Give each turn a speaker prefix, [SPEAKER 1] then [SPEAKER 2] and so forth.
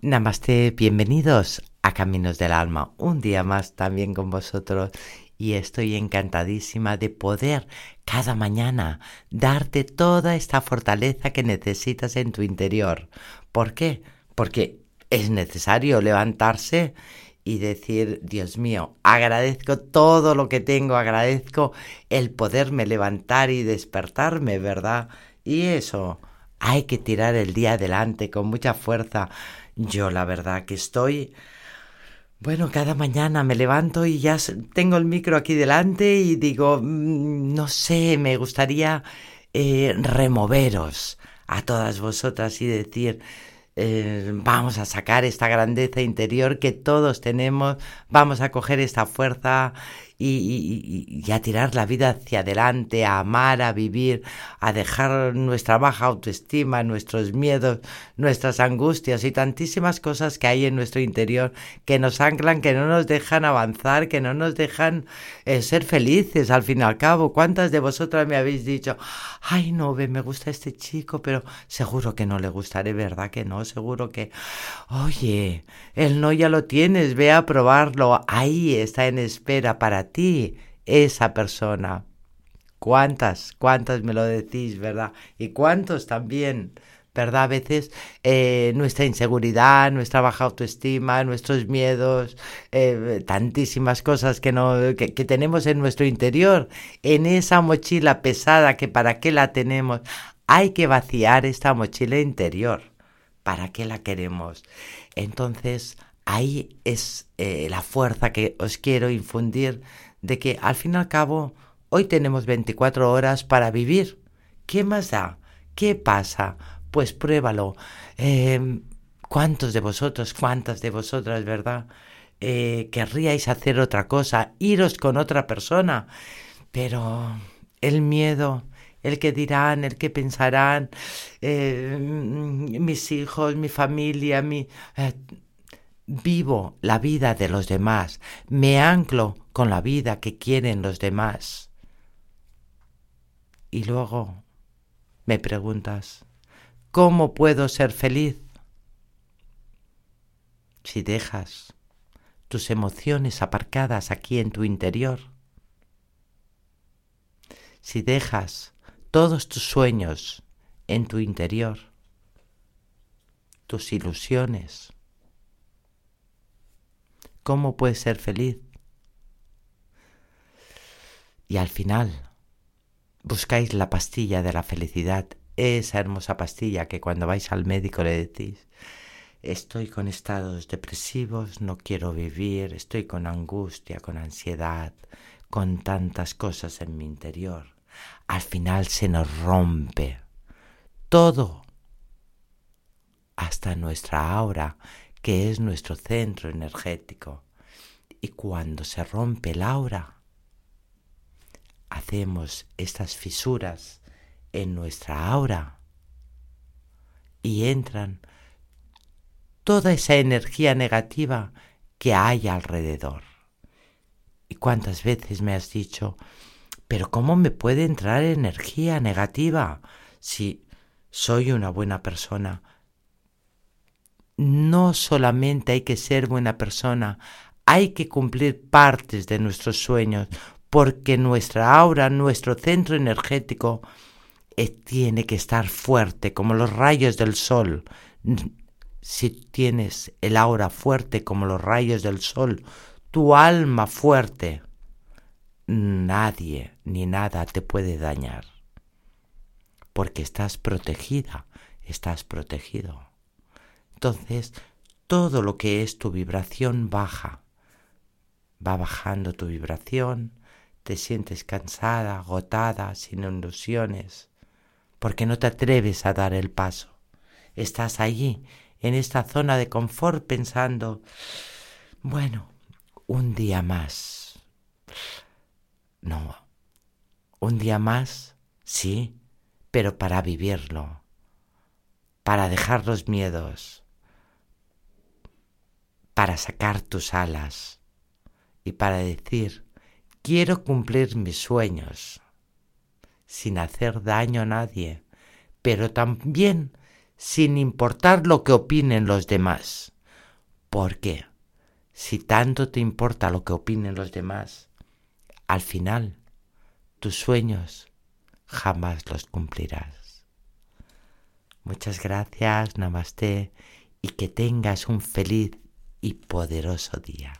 [SPEAKER 1] Namaste, bienvenidos a Caminos del Alma, un día más también con vosotros y estoy encantadísima de poder cada mañana darte toda esta fortaleza que necesitas en tu interior. ¿Por qué? Porque es necesario levantarse y decir, Dios mío, agradezco todo lo que tengo, agradezco el poderme levantar y despertarme, ¿verdad? Y eso, hay que tirar el día adelante con mucha fuerza. Yo la verdad que estoy... Bueno, cada mañana me levanto y ya tengo el micro aquí delante y digo, mm, no sé, me gustaría eh, removeros a todas vosotras y decir, eh, vamos a sacar esta grandeza interior que todos tenemos, vamos a coger esta fuerza y, a tirar la vida hacia adelante, a amar, a vivir, a dejar nuestra baja autoestima, nuestros miedos, nuestras angustias y tantísimas cosas que hay en nuestro interior que nos anclan, que no nos dejan avanzar, que no nos dejan eh, ser felices al fin y al cabo. ¿Cuántas de vosotras me habéis dicho, ay no, me gusta este chico, pero seguro que no le gustaré, ¿verdad que no? Seguro que, oye, el no ya lo tienes, ve a probarlo, ahí está en espera para ti esa persona. ¿Cuántas? ¿Cuántas me lo decís, verdad? Y cuántos también, ¿verdad? A veces eh, nuestra inseguridad, nuestra baja autoestima, nuestros miedos, eh, tantísimas cosas que, no, que, que tenemos en nuestro interior, en esa mochila pesada que para qué la tenemos, hay que vaciar esta mochila interior. ¿Para qué la queremos? Entonces, ahí es eh, la fuerza que os quiero infundir de que al fin y al cabo hoy tenemos 24 horas para vivir. ¿Qué más da? ¿Qué pasa? Pues pruébalo. Em, ¿Cuántos de vosotros, cuántas de vosotras, verdad? Eh, querríais hacer otra cosa, iros con otra persona, pero el miedo, el que dirán, el que pensarán, eh, mis hijos, mi familia, mi vivo la vida de los demás, me anclo con la vida que quieren los demás. Y luego me preguntas, ¿cómo puedo ser feliz? Si dejas tus emociones aparcadas aquí en tu interior, si dejas todos tus sueños en tu interior, tus ilusiones, ¿Cómo puedes ser feliz? Y al final, buscáis la pastilla de la felicidad, esa hermosa pastilla que cuando vais al médico le decís, estoy con estados depresivos, no quiero vivir, estoy con angustia, con ansiedad, con tantas cosas en mi interior. Al final se nos rompe todo, hasta nuestra aura, que es nuestro centro energético. Y cuando se rompe el aura, hacemos estas fisuras en nuestra aura y entran toda esa energía negativa que hay alrededor. ¿Y cuántas veces me has dicho, pero cómo me puede entrar energía negativa si soy una buena persona? No solamente hay que ser buena persona, hay que cumplir partes de nuestros sueños, porque nuestra aura, nuestro centro energético, eh, tiene que estar fuerte como los rayos del sol. Si tienes el aura fuerte como los rayos del sol, tu alma fuerte, nadie ni nada te puede dañar, porque estás protegida, estás protegido. Entonces, todo lo que es tu vibración baja. Va bajando tu vibración, te sientes cansada, agotada, sin ilusiones, porque no te atreves a dar el paso. Estás allí, en esta zona de confort, pensando, bueno, un día más. No, un día más, sí, pero para vivirlo, para dejar los miedos, para sacar tus alas y para decir, quiero cumplir mis sueños sin hacer daño a nadie, pero también sin importar lo que opinen los demás. ¿Por qué? Si tanto te importa lo que opinen los demás, al final tus sueños jamás los cumplirás. Muchas gracias, namaste, y que tengas un feliz y poderoso día.